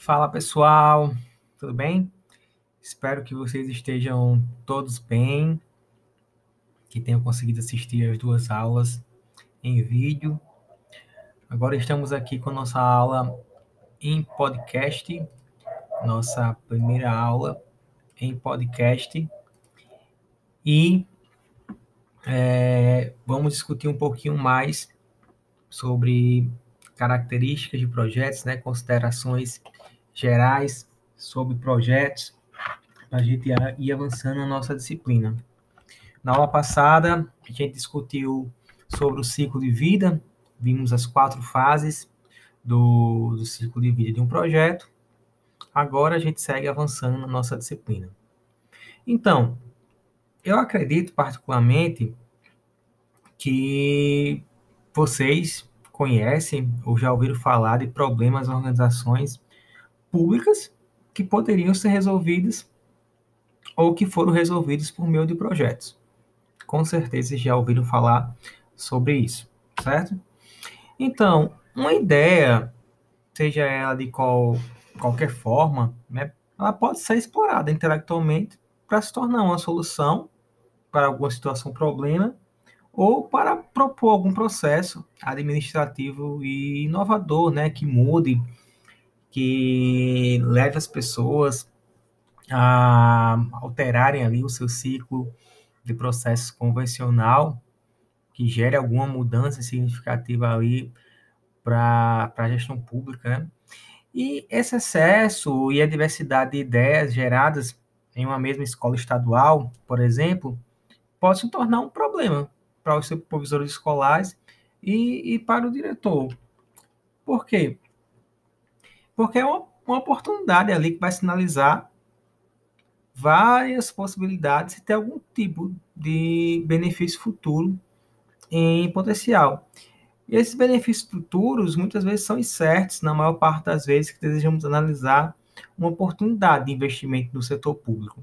Fala pessoal, tudo bem? Espero que vocês estejam todos bem, que tenham conseguido assistir as duas aulas em vídeo. Agora estamos aqui com nossa aula em podcast, nossa primeira aula em podcast. E é, vamos discutir um pouquinho mais sobre características de projetos, né, considerações gerais sobre projetos, para a gente ir avançando na nossa disciplina. Na aula passada, a gente discutiu sobre o ciclo de vida, vimos as quatro fases do, do ciclo de vida de um projeto. Agora a gente segue avançando na nossa disciplina. Então, eu acredito particularmente que vocês conhecem ou já ouviram falar de problemas em organizações públicas que poderiam ser resolvidas ou que foram resolvidos por meio de projetos. Com certeza já ouviram falar sobre isso, certo? Então, uma ideia, seja ela de qual, qualquer forma, né, ela pode ser explorada intelectualmente para se tornar uma solução para alguma situação, problema, ou para propor algum processo administrativo e inovador, né, que mude que leve as pessoas a alterarem ali o seu ciclo de processo convencional, que gere alguma mudança significativa ali para a gestão pública, né? E esse excesso e a diversidade de ideias geradas em uma mesma escola estadual, por exemplo, pode se tornar um problema para os supervisores escolares e, e para o diretor. Por quê? Porque é uma, uma oportunidade ali que vai sinalizar várias possibilidades e ter algum tipo de benefício futuro em potencial. E esses benefícios futuros muitas vezes são incertos, na maior parte das vezes que desejamos analisar uma oportunidade de investimento no setor público.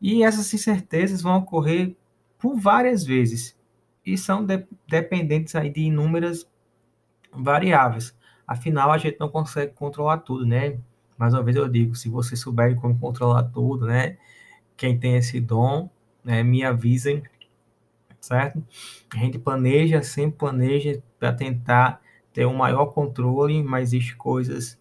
E essas incertezas vão ocorrer por várias vezes e são de, dependentes aí de inúmeras variáveis. Afinal, a gente não consegue controlar tudo, né? Mais uma vez eu digo, se vocês souberem como controlar tudo, né? Quem tem esse dom, né, me avisem, certo? A gente planeja, sempre planeja para tentar ter um maior controle, mas existem coisas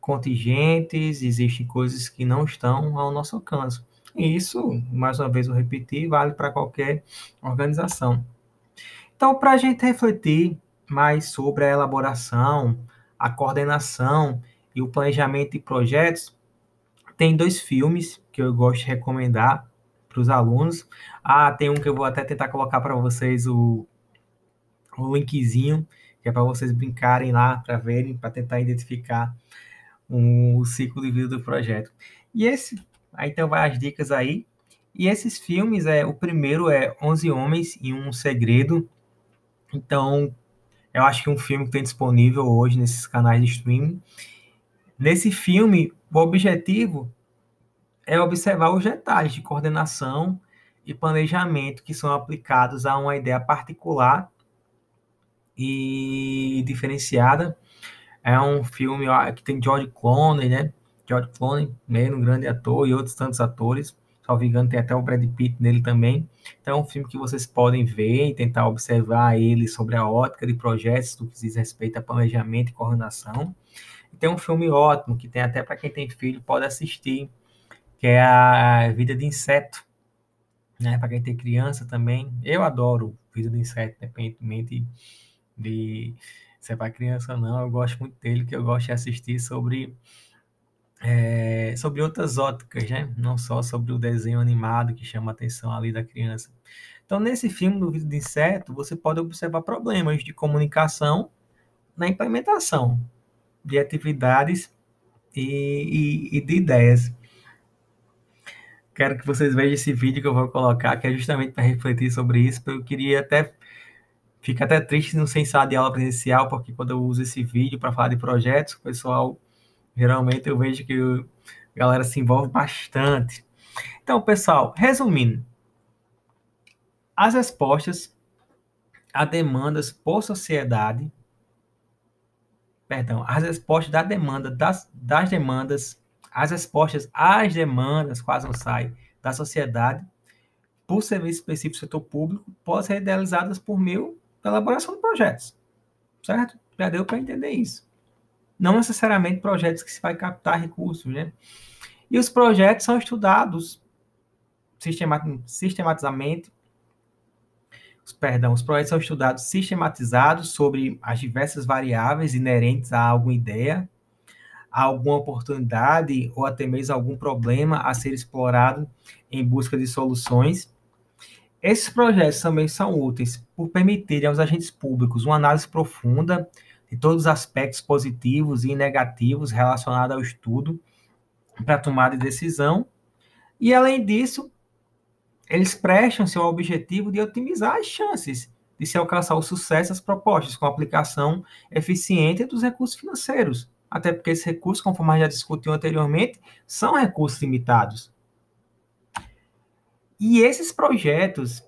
contingentes, existem coisas que não estão ao nosso alcance. E isso, mais uma vez eu repetir, vale para qualquer organização. Então, para a gente refletir mais sobre a elaboração, a coordenação e o planejamento de projetos, tem dois filmes que eu gosto de recomendar para os alunos. Ah, tem um que eu vou até tentar colocar para vocês o, o linkzinho, que é para vocês brincarem lá, para verem, para tentar identificar o ciclo de vida do projeto. E esse, aí então vai as dicas aí. E esses filmes, é o primeiro é 11 Homens e um Segredo. Então, eu acho que um filme que tem disponível hoje nesses canais de streaming. Nesse filme, o objetivo é observar os detalhes de coordenação e planejamento que são aplicados a uma ideia particular e diferenciada. É um filme que tem George Clooney, né? George Clooney, mesmo um grande ator, e outros tantos atores salvo engano, tem até o Brad Pitt nele também. Então é um filme que vocês podem ver e tentar observar ele sobre a ótica de projetos do que diz respeito a planejamento e coordenação. E tem um filme ótimo, que tem até para quem tem filho, pode assistir, que é a Vida de Inseto. Né? Para quem tem criança também. Eu adoro Vida de Inseto, independentemente de se é para criança ou não. Eu gosto muito dele, que eu gosto de assistir sobre é, sobre outras óticas, né? Não só sobre o desenho animado que chama a atenção ali da criança. Então, nesse filme do Vídeo de Inseto, você pode observar problemas de comunicação na implementação de atividades e, e, e de ideias. Quero que vocês vejam esse vídeo que eu vou colocar, que é justamente para refletir sobre isso. Eu queria até fica até triste no sem sala de aula presencial, porque quando eu uso esse vídeo para falar de projetos, o pessoal Geralmente eu vejo que a galera se envolve bastante. Então, pessoal, resumindo, as respostas a demandas por sociedade perdão, as respostas da demanda, das, das demandas, as respostas às demandas, quase não sai, da sociedade, por serviço específico do setor público, podem ser realizadas por meio da elaboração de projetos. Certo? Já deu para entender isso. Não necessariamente projetos que se vai captar recursos, né? E os projetos são estudados sistematizamente perdão, os projetos são estudados sistematizados sobre as diversas variáveis inerentes a alguma ideia, a alguma oportunidade ou até mesmo algum problema a ser explorado em busca de soluções. Esses projetos também são úteis por permitirem aos agentes públicos uma análise profunda de todos os aspectos positivos e negativos relacionados ao estudo para tomada de decisão. E, além disso, eles prestam-se ao objetivo de otimizar as chances de se alcançar o sucesso das propostas com aplicação eficiente dos recursos financeiros. Até porque esses recursos, conforme a já discutiu anteriormente, são recursos limitados. E esses projetos,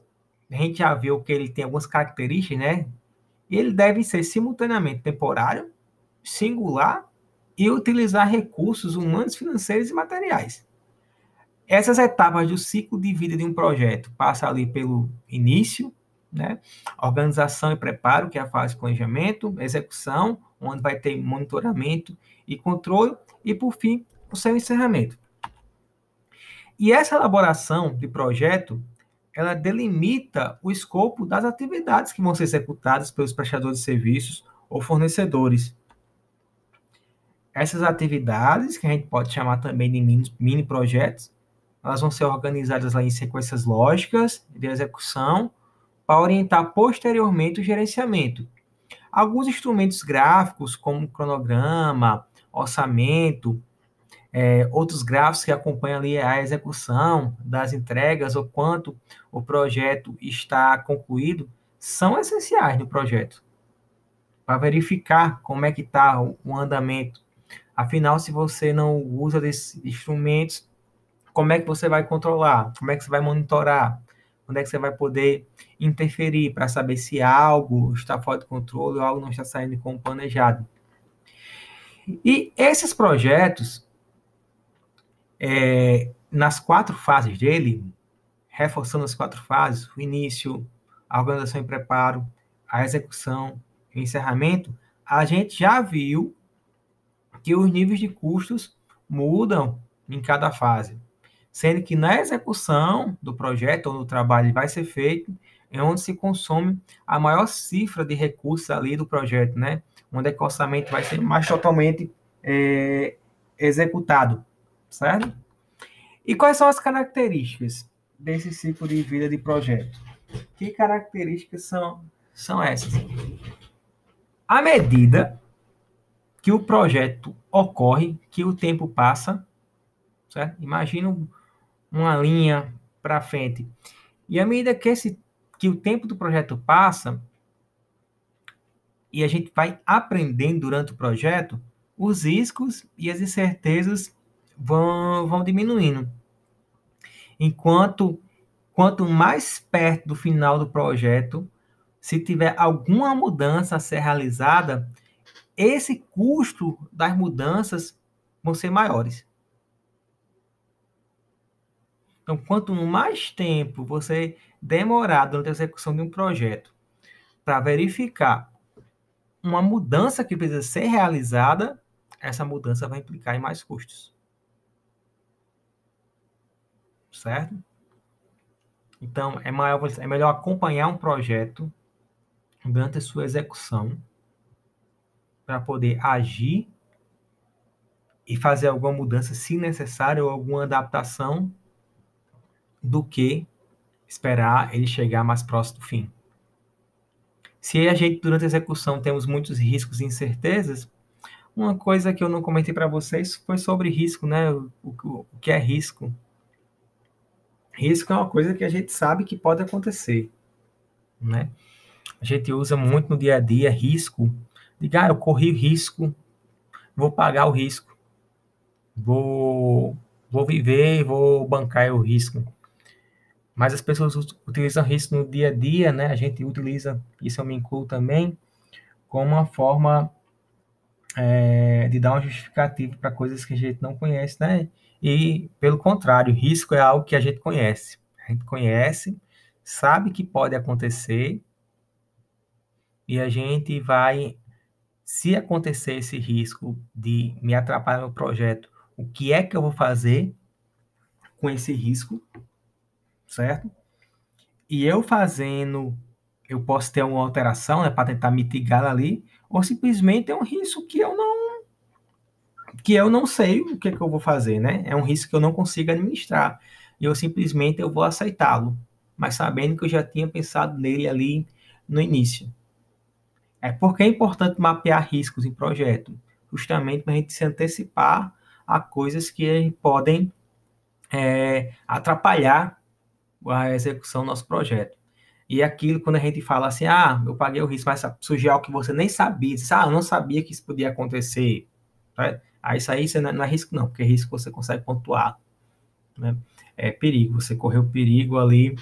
a gente já viu que ele tem algumas características, né? Ele deve ser simultaneamente temporário, singular e utilizar recursos humanos, financeiros e materiais. Essas etapas do ciclo de vida de um projeto passam ali pelo início, né? Organização e preparo, que é a fase de planejamento, execução, onde vai ter monitoramento e controle, e por fim, o seu encerramento. E essa elaboração de projeto, ela delimita o escopo das atividades que vão ser executadas pelos prestadores de serviços ou fornecedores. Essas atividades, que a gente pode chamar também de mini, projetos, elas vão ser organizadas lá em sequências lógicas de execução para orientar posteriormente o gerenciamento. Alguns instrumentos gráficos, como cronograma, orçamento, é, outros gráficos que acompanham ali a execução das entregas, ou quanto o projeto está concluído, são essenciais no projeto, para verificar como é que está o, o andamento. Afinal, se você não usa desses instrumentos, como é que você vai controlar? Como é que você vai monitorar? Onde é que você vai poder interferir para saber se algo está fora de controle ou algo não está saindo como planejado? E esses projetos, é, nas quatro fases dele, reforçando as quatro fases, o início, a organização e preparo, a execução e o encerramento, a gente já viu que os níveis de custos mudam em cada fase sendo que na execução do projeto ou do trabalho vai ser feito é onde se consome a maior cifra de recursos ali do projeto, né? Onde é que o orçamento vai ser mais totalmente é, executado, certo? E quais são as características desse ciclo de vida de projeto? Que características são, são essas? À medida que o projeto ocorre, que o tempo passa, certo? Imagina uma linha para frente. E à medida que, esse, que o tempo do projeto passa, e a gente vai aprendendo durante o projeto, os riscos e as incertezas vão, vão diminuindo. Enquanto quanto mais perto do final do projeto, se tiver alguma mudança a ser realizada, esse custo das mudanças vão ser maiores. Então, quanto mais tempo você demorar durante a execução de um projeto para verificar uma mudança que precisa ser realizada, essa mudança vai implicar em mais custos. Certo? Então, é, maior, é melhor acompanhar um projeto durante a sua execução para poder agir e fazer alguma mudança, se necessário, ou alguma adaptação do que esperar ele chegar mais próximo do fim. Se a gente, durante a execução, temos muitos riscos e incertezas, uma coisa que eu não comentei para vocês foi sobre risco, né? O, o, o, que é risco? Risco é uma coisa que a gente sabe que pode acontecer, né? A gente usa muito no dia a dia risco. Diga, ah, eu corri risco, vou pagar o risco. Vou, vou viver, vou bancar o risco mas as pessoas utilizam isso no dia a dia, né? A gente utiliza, isso eu me incluo também, como uma forma é, de dar um justificativo para coisas que a gente não conhece, né? E, pelo contrário, risco é algo que a gente conhece. A gente conhece, sabe que pode acontecer, e a gente vai, se acontecer esse risco de me atrapalhar no projeto, o que é que eu vou fazer com esse risco, certo? E eu fazendo, eu posso ter uma alteração, né, para tentar mitigar ali, ou simplesmente é um risco que eu não que eu não sei o que, é que eu vou fazer, né? É um risco que eu não consigo administrar. E eu simplesmente eu vou aceitá-lo, mas sabendo que eu já tinha pensado nele ali no início. É porque é importante mapear riscos em projeto, justamente para a gente se antecipar a coisas que podem é, atrapalhar a execução do nosso projeto. E aquilo, quando a gente fala assim, ah, eu paguei o risco, mas surgiu algo que você nem sabia, disse, ah, eu não sabia que isso podia acontecer. Né? Aí isso aí você não, não é risco não, porque risco você consegue pontuar. Né? É perigo, você correu perigo ali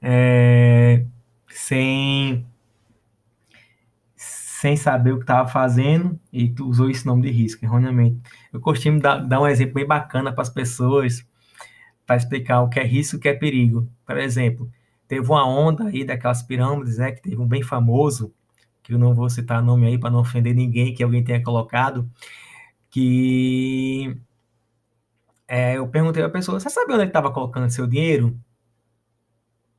é, sem sem saber o que estava fazendo e tu usou esse nome de risco, erroneamente. Eu costumo dar, dar um exemplo bem bacana para as pessoas para explicar o que é risco e o que é perigo. Por exemplo, teve uma onda aí daquelas pirâmides, né, que teve um bem famoso, que eu não vou citar nome aí para não ofender ninguém que alguém tenha colocado, que é, eu perguntei à pessoa, você sabia onde ele estava colocando seu dinheiro?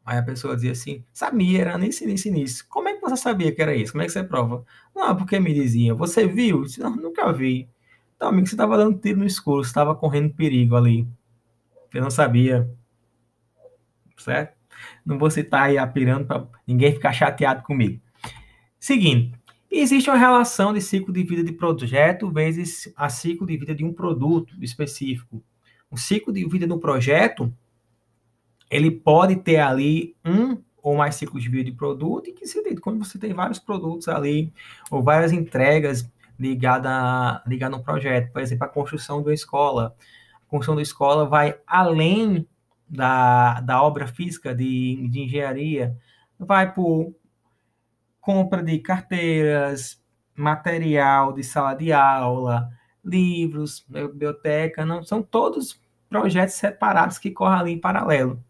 Aí a pessoa dizia assim, sabia, era nisso, nisso, nisso. Como é que você sabia que era isso? Como é que você prova? Não, porque me diziam, você viu? Disse, não, nunca vi. Então, amigo, você estava dando tiro no escuro, você estava correndo perigo ali. Eu não sabia. Certo? Não vou citar aí apirando para ninguém ficar chateado comigo. Seguindo, existe uma relação de ciclo de vida de projeto vezes a ciclo de vida de um produto específico. O ciclo de vida do projeto ele pode ter ali um ou mais ciclos de vida de produto, e que sentido? Quando você tem vários produtos ali, ou várias entregas ligadas ligada no projeto, por exemplo, a construção de uma escola. A construção da escola vai além da, da obra física de, de engenharia, vai por compra de carteiras, material de sala de aula, livros, biblioteca, não são todos projetos separados que correm ali em paralelo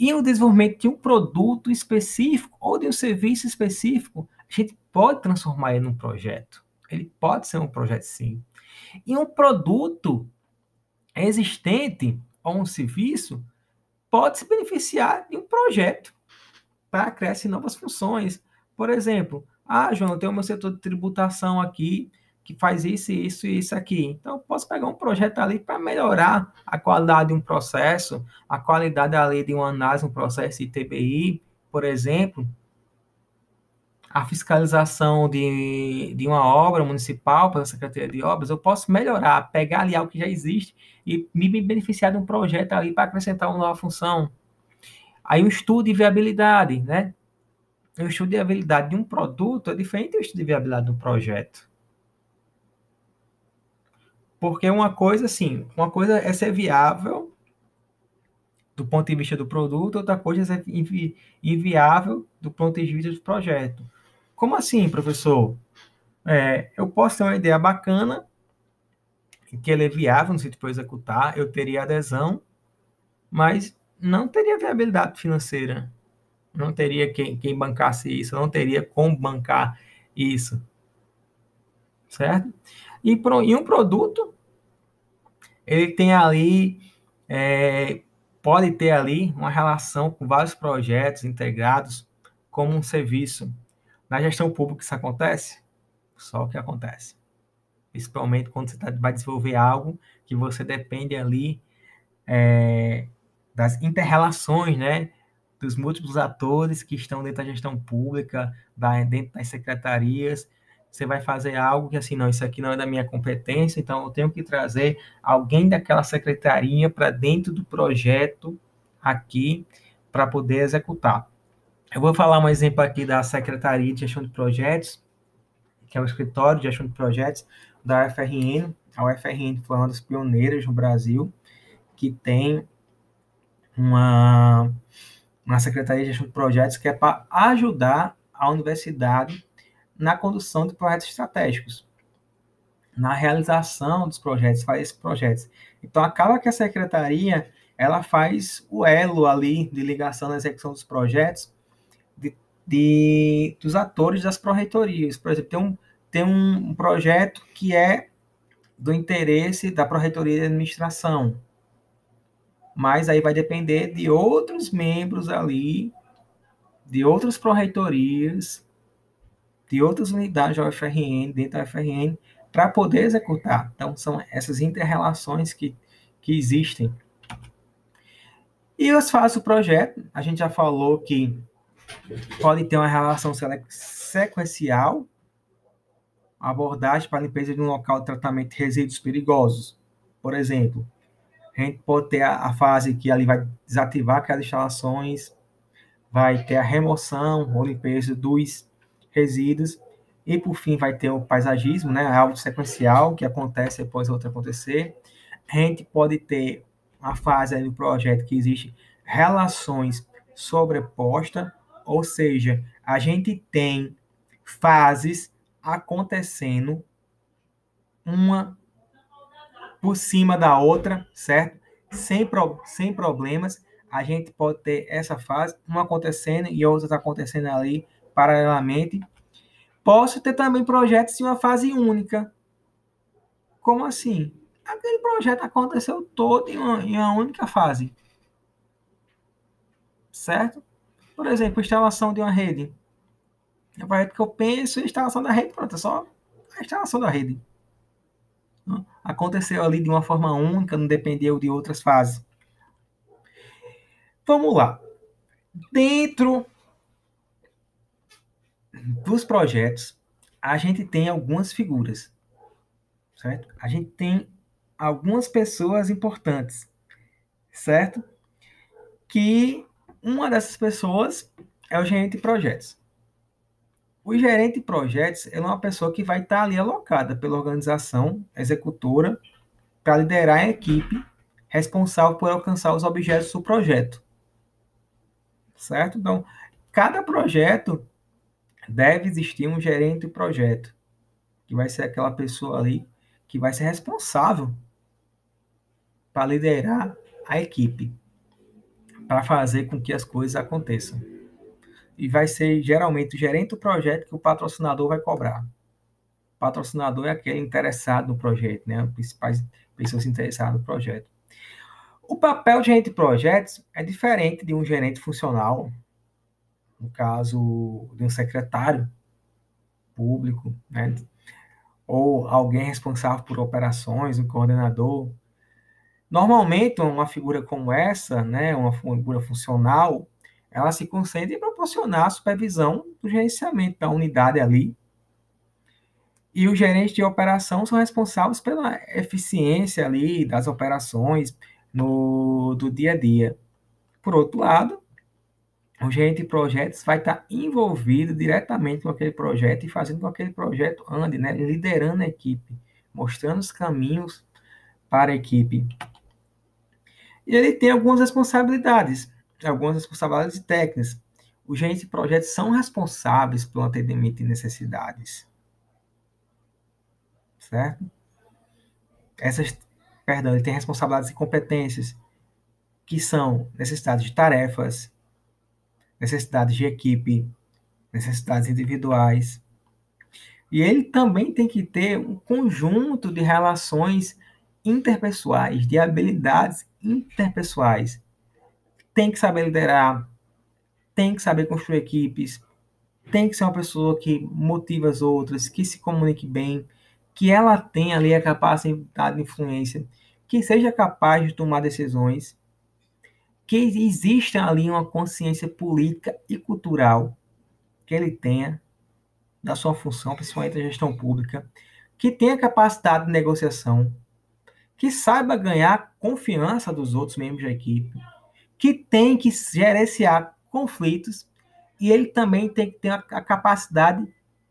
e o desenvolvimento de um produto específico ou de um serviço específico, a gente pode transformar ele num projeto. Ele pode ser um projeto sim. E um produto existente ou um serviço pode se beneficiar de um projeto para criar novas funções. Por exemplo, ah, João, eu tenho meu setor de tributação aqui que faz isso, isso e isso aqui. Então, eu posso pegar um projeto ali para melhorar a qualidade de um processo, a qualidade ali de uma análise, um processo de TBI, por exemplo, a fiscalização de, de uma obra municipal pela Secretaria de Obras, eu posso melhorar, pegar ali algo que já existe e me beneficiar de um projeto ali para acrescentar uma nova função. Aí um estudo de viabilidade, né? Um estudo de viabilidade de um produto é diferente do estudo de viabilidade de um projeto. Porque uma coisa, assim, uma coisa é ser viável do ponto de vista do produto, outra coisa é ser invi inviável do ponto de vista do projeto. Como assim, professor? É, eu posso ter uma ideia bacana, que ela é viável no sentido para executar, eu teria adesão, mas não teria viabilidade financeira. Não teria quem, quem bancasse isso, não teria como bancar isso. Certo? E, pro, e um produto, ele tem ali, é, pode ter ali uma relação com vários projetos integrados como um serviço. Na gestão pública isso acontece? Só o que acontece. Principalmente quando você tá, vai desenvolver algo que você depende ali é, das interrelações, né? Dos múltiplos atores que estão dentro da gestão pública, da, dentro das secretarias, você vai fazer algo que assim, não, isso aqui não é da minha competência, então eu tenho que trazer alguém daquela secretaria para dentro do projeto aqui para poder executar. Eu vou falar um exemplo aqui da Secretaria de Gestão de Projetos, que é o escritório de gestão de projetos da UFRN. A UFRN foi uma das pioneiras no Brasil, que tem uma, uma Secretaria de Gestão de Projetos que é para ajudar a universidade na condução de projetos estratégicos. na realização dos projetos, faz esses projetos. Então, acaba que a secretaria ela faz o elo ali de ligação na execução dos projetos de, de dos atores das pró-reitorias. Por exemplo, tem um, tem um projeto que é do interesse da pró-reitoria de administração, mas aí vai depender de outros membros ali, de outras pró-reitorias, de outras unidades da UFRN, dentro da UFRN, para poder executar. Então, são essas interrelações que, que existem. E as fases do projeto, a gente já falou que pode ter uma relação sequencial, abordagem para limpeza de um local de tratamento de resíduos perigosos. Por exemplo, a gente pode ter a, a fase que ali vai desativar aquelas instalações, vai ter a remoção ou limpeza dos resíduos, e por fim vai ter o paisagismo, né, algo sequencial que acontece do outro acontecer. A gente pode ter a fase aí do projeto que existe relações sobrepostas, ou seja, a gente tem fases acontecendo uma por cima da outra, certo? Sem, pro, sem problemas. A gente pode ter essa fase, uma acontecendo e outras acontecendo ali paralelamente. Posso ter também projetos em uma fase única. Como assim? Aquele projeto aconteceu todo em uma, em uma única fase. Certo? Por exemplo, instalação de uma rede. É o projeto que eu penso, instalação da rede, pronto, é só a instalação da rede. Aconteceu ali de uma forma única, não dependeu de outras fases. Vamos lá. Dentro dos projetos, a gente tem algumas figuras, certo? A gente tem algumas pessoas importantes, certo? Que uma dessas pessoas é o gerente de projetos. O gerente de projetos é uma pessoa que vai estar ali alocada pela organização executora para liderar a equipe responsável por alcançar os objetos do projeto. Certo? Então, cada projeto deve existir um gerente de projeto, que vai ser aquela pessoa ali que vai ser responsável para liderar a equipe, para fazer com que as coisas aconteçam. E vai ser geralmente o gerente do projeto que o patrocinador vai cobrar. O patrocinador é aquele interessado no projeto, né? As principais pessoas interessadas no projeto. O papel de gerente de projetos é diferente de um gerente funcional, no caso de um secretário público, né? ou alguém responsável por operações, um coordenador. Normalmente, uma figura como essa, né, uma figura funcional, ela se concentra em proporcionar a supervisão do gerenciamento da unidade ali. E os gerentes de operação são responsáveis pela eficiência ali das operações no, do dia a dia. Por outro lado, o gerente de projetos vai estar envolvido diretamente com aquele projeto e fazendo com que aquele projeto ande, né? liderando a equipe, mostrando os caminhos para a equipe. E ele tem algumas responsabilidades, algumas responsabilidades técnicas. Os gerentes de projetos são responsáveis pelo atendimento de necessidades. Certo? Essas, perdão, ele tem responsabilidades e competências, que são necessidades de tarefas, necessidades de equipe, necessidades individuais. E ele também tem que ter um conjunto de relações interpessoais, de habilidades interpessoais. Tem que saber liderar, tem que saber construir equipes, tem que ser uma pessoa que motiva as outras, que se comunique bem, que ela tenha ali a capacidade de influência, que seja capaz de tomar decisões que exista ali uma consciência política e cultural que ele tenha da sua função, principalmente da gestão pública, que tenha capacidade de negociação, que saiba ganhar confiança dos outros membros da equipe, que tem que gerenciar conflitos e ele também tem que ter a capacidade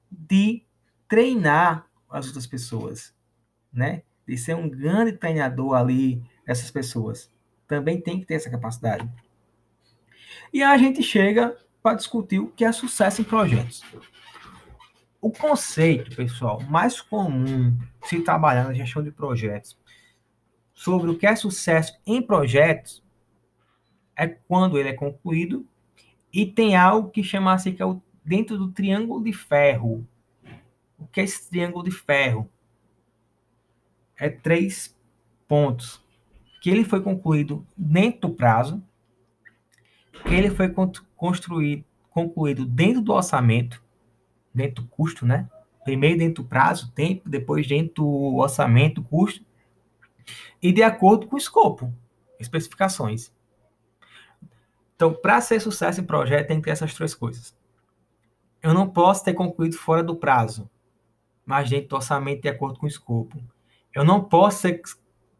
de treinar as outras pessoas, né? De ser um grande treinador ali dessas pessoas também tem que ter essa capacidade. E a gente chega para discutir o que é sucesso em projetos. O conceito, pessoal, mais comum se trabalhar na gestão de projetos sobre o que é sucesso em projetos é quando ele é concluído e tem algo que chama assim que é o dentro do triângulo de ferro. O que é esse triângulo de ferro? É três pontos. Que ele foi concluído dentro do prazo, que ele foi construído, concluído dentro do orçamento, dentro do custo, né? Primeiro dentro do prazo, tempo, depois dentro do orçamento, custo, e de acordo com o escopo, especificações. Então, para ser sucesso em projeto, tem que ter essas três coisas. Eu não posso ter concluído fora do prazo, mas dentro do orçamento de acordo com o escopo. Eu não posso ser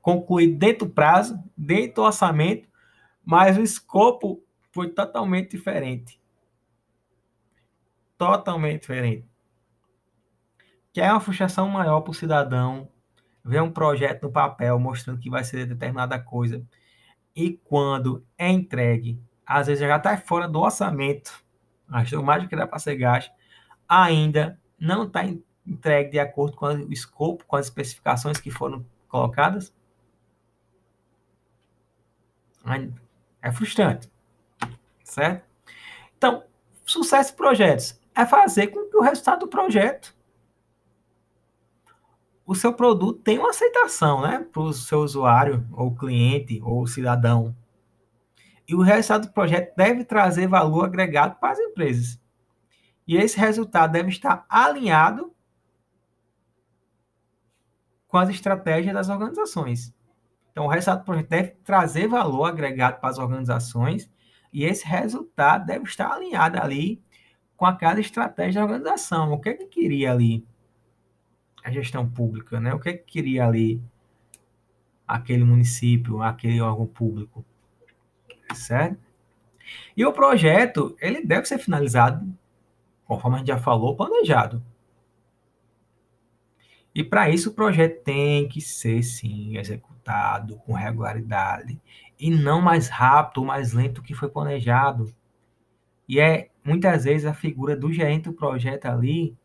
concluído dentro do prazo, dentro do orçamento, mas o escopo foi totalmente diferente. Totalmente diferente. Que é uma frustração maior para o cidadão ver um projeto no papel mostrando que vai ser determinada coisa e quando é entregue, às vezes já está fora do orçamento, gastou mais do que dá para ser gasto, ainda não está entregue de acordo com o escopo, com as especificações que foram colocadas. É frustrante, certo? Então, sucesso de projetos é fazer com que o resultado do projeto o seu produto tem uma aceitação, né, para o seu usuário, ou cliente, ou cidadão. E o resultado do projeto deve trazer valor agregado para as empresas. E esse resultado deve estar alinhado com as estratégias das organizações. Então, o resultado do projeto deve trazer valor agregado para as organizações e esse resultado deve estar alinhado ali com aquela estratégia da organização. O que é que queria ali? a gestão pública, né? O que, é que queria ali aquele município, aquele órgão público, certo? E o projeto, ele deve ser finalizado, conforme a gente já falou, planejado. E para isso o projeto tem que ser, sim, executado com regularidade e não mais rápido ou mais lento que foi planejado. E é muitas vezes a figura do gerente do projeto ali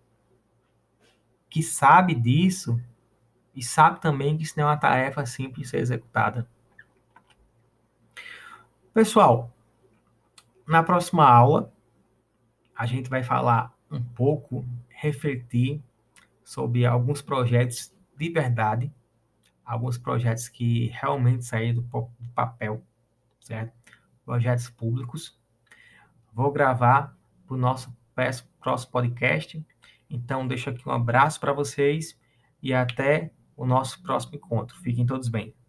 que sabe disso e sabe também que isso não é uma tarefa simples de ser executada. Pessoal, na próxima aula, a gente vai falar um pouco, refletir sobre alguns projetos de verdade, alguns projetos que realmente saíram do papel, certo? Projetos públicos. Vou gravar para o nosso próximo podcast então, deixo aqui um abraço para vocês e até o nosso próximo encontro. Fiquem todos bem.